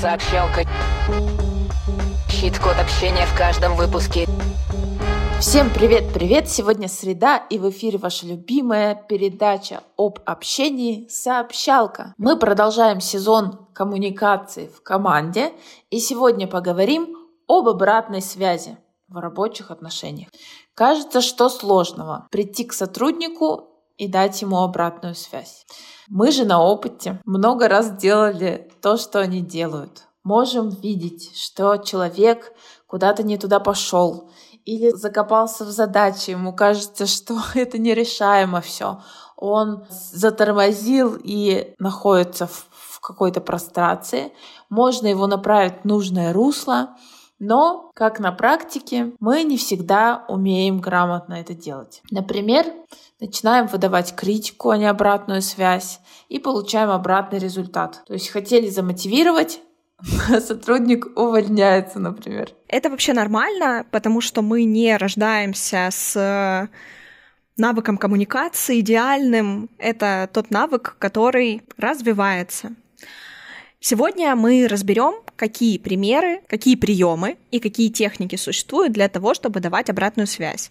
Сообщалка. Щит-код общения в каждом выпуске. Всем привет-привет! Сегодня среда, и в эфире ваша любимая передача об общении «Сообщалка». Мы продолжаем сезон коммуникации в команде, и сегодня поговорим об обратной связи в рабочих отношениях. Кажется, что сложного прийти к сотруднику и дать ему обратную связь. Мы же на опыте много раз делали то, что они делают. Можем видеть, что человек куда-то не туда пошел, или закопался в задаче, ему кажется, что это нерешаемо все. Он затормозил и находится в, какой-то прострации. Можно его направить в нужное русло, но, как на практике, мы не всегда умеем грамотно это делать. Например, начинаем выдавать критику, а не обратную связь, и получаем обратный результат. То есть хотели замотивировать, сотрудник увольняется, например. Это вообще нормально, потому что мы не рождаемся с э, навыком коммуникации идеальным. Это тот навык, который развивается. Сегодня мы разберем, какие примеры, какие приемы и какие техники существуют для того, чтобы давать обратную связь.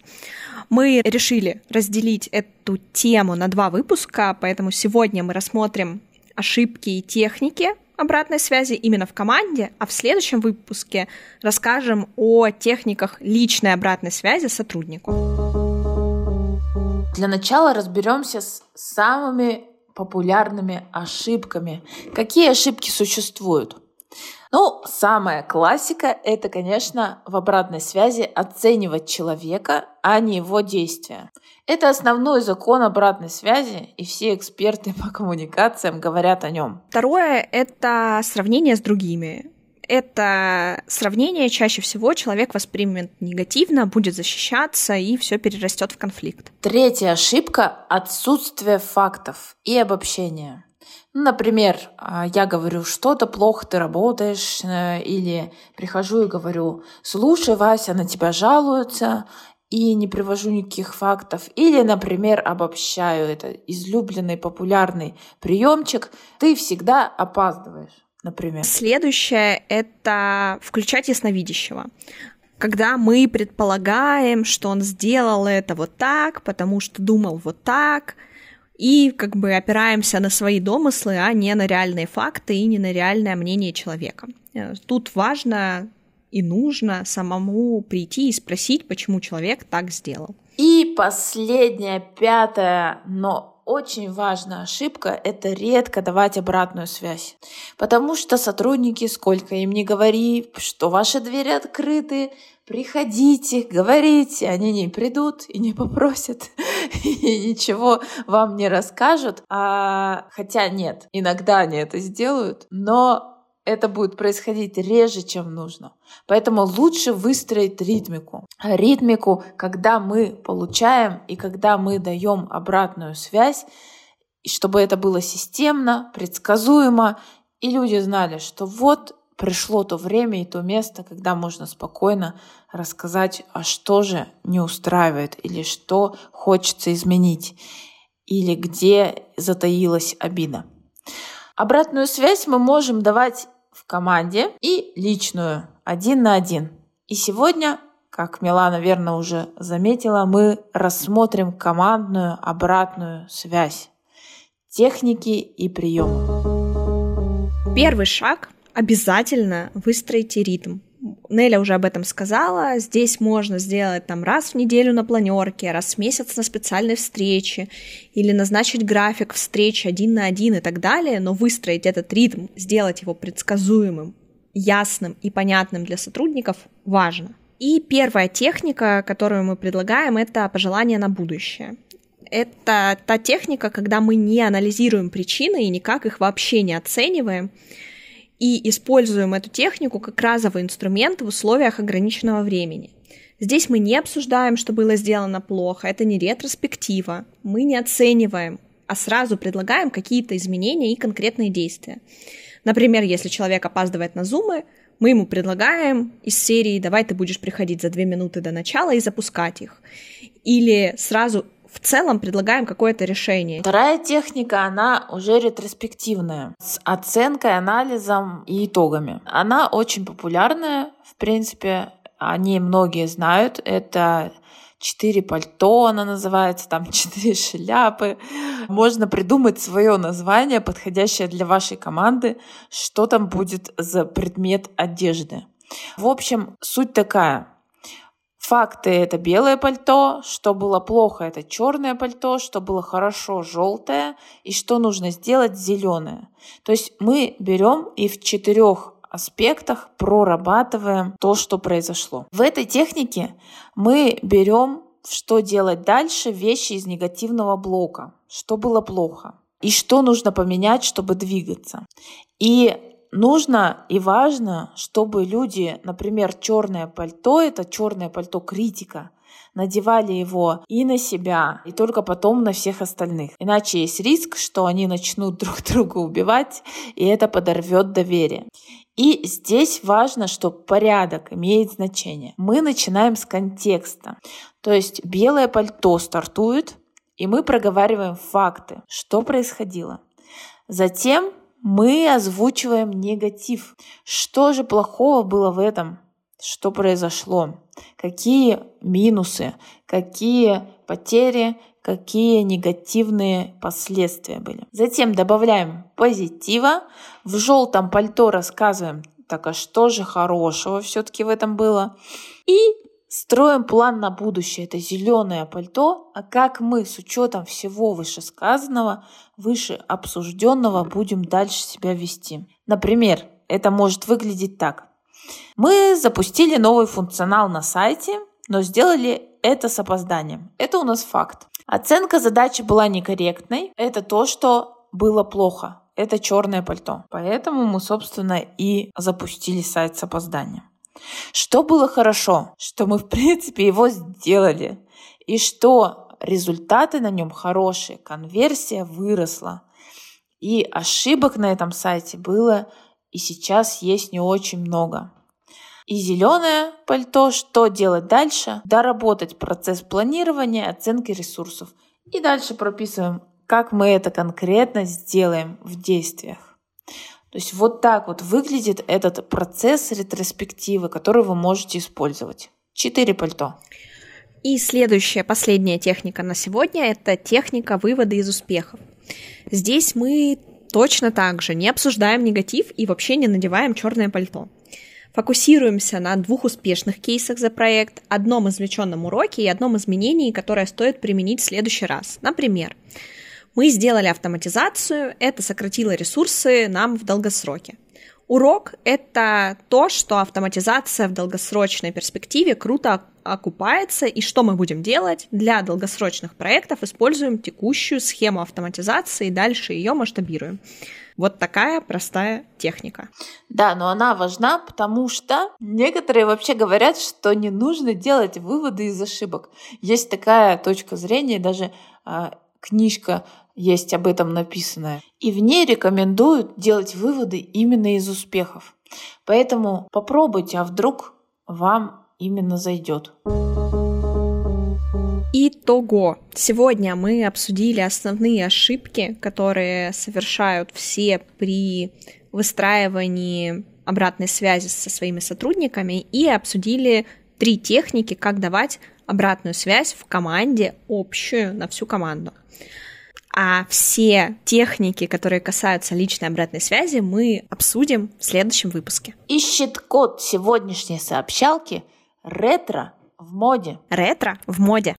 Мы решили разделить эту тему на два выпуска, поэтому сегодня мы рассмотрим ошибки и техники, обратной связи именно в команде, а в следующем выпуске расскажем о техниках личной обратной связи сотруднику. Для начала разберемся с самыми популярными ошибками. Какие ошибки существуют? Ну, самая классика — это, конечно, в обратной связи оценивать человека, а не его действия. Это основной закон обратной связи, и все эксперты по коммуникациям говорят о нем. Второе — это сравнение с другими. Это сравнение чаще всего человек воспримет негативно, будет защищаться и все перерастет в конфликт. Третья ошибка — отсутствие фактов и обобщения. Например, а, я говорю, что-то плохо ты работаешь, э, или прихожу и говорю, слушай, Вася, на тебя жалуются, и не привожу никаких фактов. Или, например, обобщаю это излюбленный популярный приемчик, ты всегда опаздываешь, например. Следующее — это включать ясновидящего когда мы предполагаем, что он сделал это вот так, потому что думал вот так, и как бы опираемся на свои домыслы, а не на реальные факты и не на реальное мнение человека. Э, тут важно и нужно самому прийти и спросить, почему человек так сделал. И последняя, пятая, но очень важная ошибка — это редко давать обратную связь. Потому что сотрудники, сколько им не говори, что ваши двери открыты, приходите, говорите, они не придут и не попросят, и ничего вам не расскажут. А, хотя нет, иногда они это сделают, но это будет происходить реже, чем нужно. Поэтому лучше выстроить ритмику. Ритмику, когда мы получаем и когда мы даем обратную связь, чтобы это было системно, предсказуемо, и люди знали, что вот пришло то время и то место, когда можно спокойно рассказать, а что же не устраивает или что хочется изменить, или где затаилась обида. Обратную связь мы можем давать в команде и личную, один на один. И сегодня, как Милана верно уже заметила, мы рассмотрим командную обратную связь, техники и приемы. Первый шаг обязательно выстроите ритм. Неля уже об этом сказала. Здесь можно сделать там раз в неделю на планерке, раз в месяц на специальной встрече, или назначить график встречи один на один и так далее, но выстроить этот ритм, сделать его предсказуемым, ясным и понятным для сотрудников важно. И первая техника, которую мы предлагаем, это пожелание на будущее. Это та техника, когда мы не анализируем причины и никак их вообще не оцениваем, и используем эту технику как разовый инструмент в условиях ограниченного времени. Здесь мы не обсуждаем, что было сделано плохо, это не ретроспектива, мы не оцениваем, а сразу предлагаем какие-то изменения и конкретные действия. Например, если человек опаздывает на зумы, мы ему предлагаем из серии «давай ты будешь приходить за две минуты до начала и запускать их». Или сразу в целом предлагаем какое-то решение. Вторая техника, она уже ретроспективная, с оценкой, анализом и итогами. Она очень популярная, в принципе, о ней многие знают. Это четыре пальто, она называется, там четыре шляпы. Можно придумать свое название, подходящее для вашей команды, что там будет за предмет одежды. В общем, суть такая. Факты это белое пальто, что было плохо это черное пальто, что было хорошо желтое и что нужно сделать зеленое. То есть мы берем и в четырех аспектах прорабатываем то, что произошло. В этой технике мы берем, что делать дальше, вещи из негативного блока, что было плохо и что нужно поменять, чтобы двигаться. И нужно и важно, чтобы люди, например, черное пальто, это черное пальто критика, надевали его и на себя, и только потом на всех остальных. Иначе есть риск, что они начнут друг друга убивать, и это подорвет доверие. И здесь важно, что порядок имеет значение. Мы начинаем с контекста. То есть белое пальто стартует, и мы проговариваем факты, что происходило. Затем мы озвучиваем негатив. Что же плохого было в этом? Что произошло? Какие минусы? Какие потери? Какие негативные последствия были? Затем добавляем позитива. В желтом пальто рассказываем, так а что же хорошего все-таки в этом было? И Строим план на будущее. Это зеленое пальто. А как мы с учетом всего вышесказанного, выше обсужденного будем дальше себя вести? Например, это может выглядеть так. Мы запустили новый функционал на сайте, но сделали это с опозданием. Это у нас факт. Оценка задачи была некорректной. Это то, что было плохо. Это черное пальто. Поэтому мы, собственно, и запустили сайт с опозданием. Что было хорошо, что мы, в принципе, его сделали, и что результаты на нем хорошие, конверсия выросла. И ошибок на этом сайте было и сейчас есть не очень много. И зеленое пальто, что делать дальше? Доработать процесс планирования, оценки ресурсов. И дальше прописываем, как мы это конкретно сделаем в действиях. То есть вот так вот выглядит этот процесс ретроспективы, который вы можете использовать. Четыре пальто. И следующая, последняя техника на сегодня – это техника вывода из успехов. Здесь мы точно так же не обсуждаем негатив и вообще не надеваем черное пальто. Фокусируемся на двух успешных кейсах за проект, одном извлеченном уроке и одном изменении, которое стоит применить в следующий раз. Например, мы сделали автоматизацию, это сократило ресурсы нам в долгосроке. Урок — это то, что автоматизация в долгосрочной перспективе круто окупается, и что мы будем делать для долгосрочных проектов, используем текущую схему автоматизации и дальше ее масштабируем. Вот такая простая техника. Да, но она важна, потому что некоторые вообще говорят, что не нужно делать выводы из ошибок. Есть такая точка зрения, даже а, книжка есть об этом написанное. И в ней рекомендуют делать выводы именно из успехов. Поэтому попробуйте, а вдруг вам именно зайдет. Итого. Сегодня мы обсудили основные ошибки, которые совершают все при выстраивании обратной связи со своими сотрудниками и обсудили три техники, как давать обратную связь в команде общую на всю команду. А все техники, которые касаются личной обратной связи, мы обсудим в следующем выпуске. Ищет код сегодняшней сообщалки ретро в моде. Ретро в моде.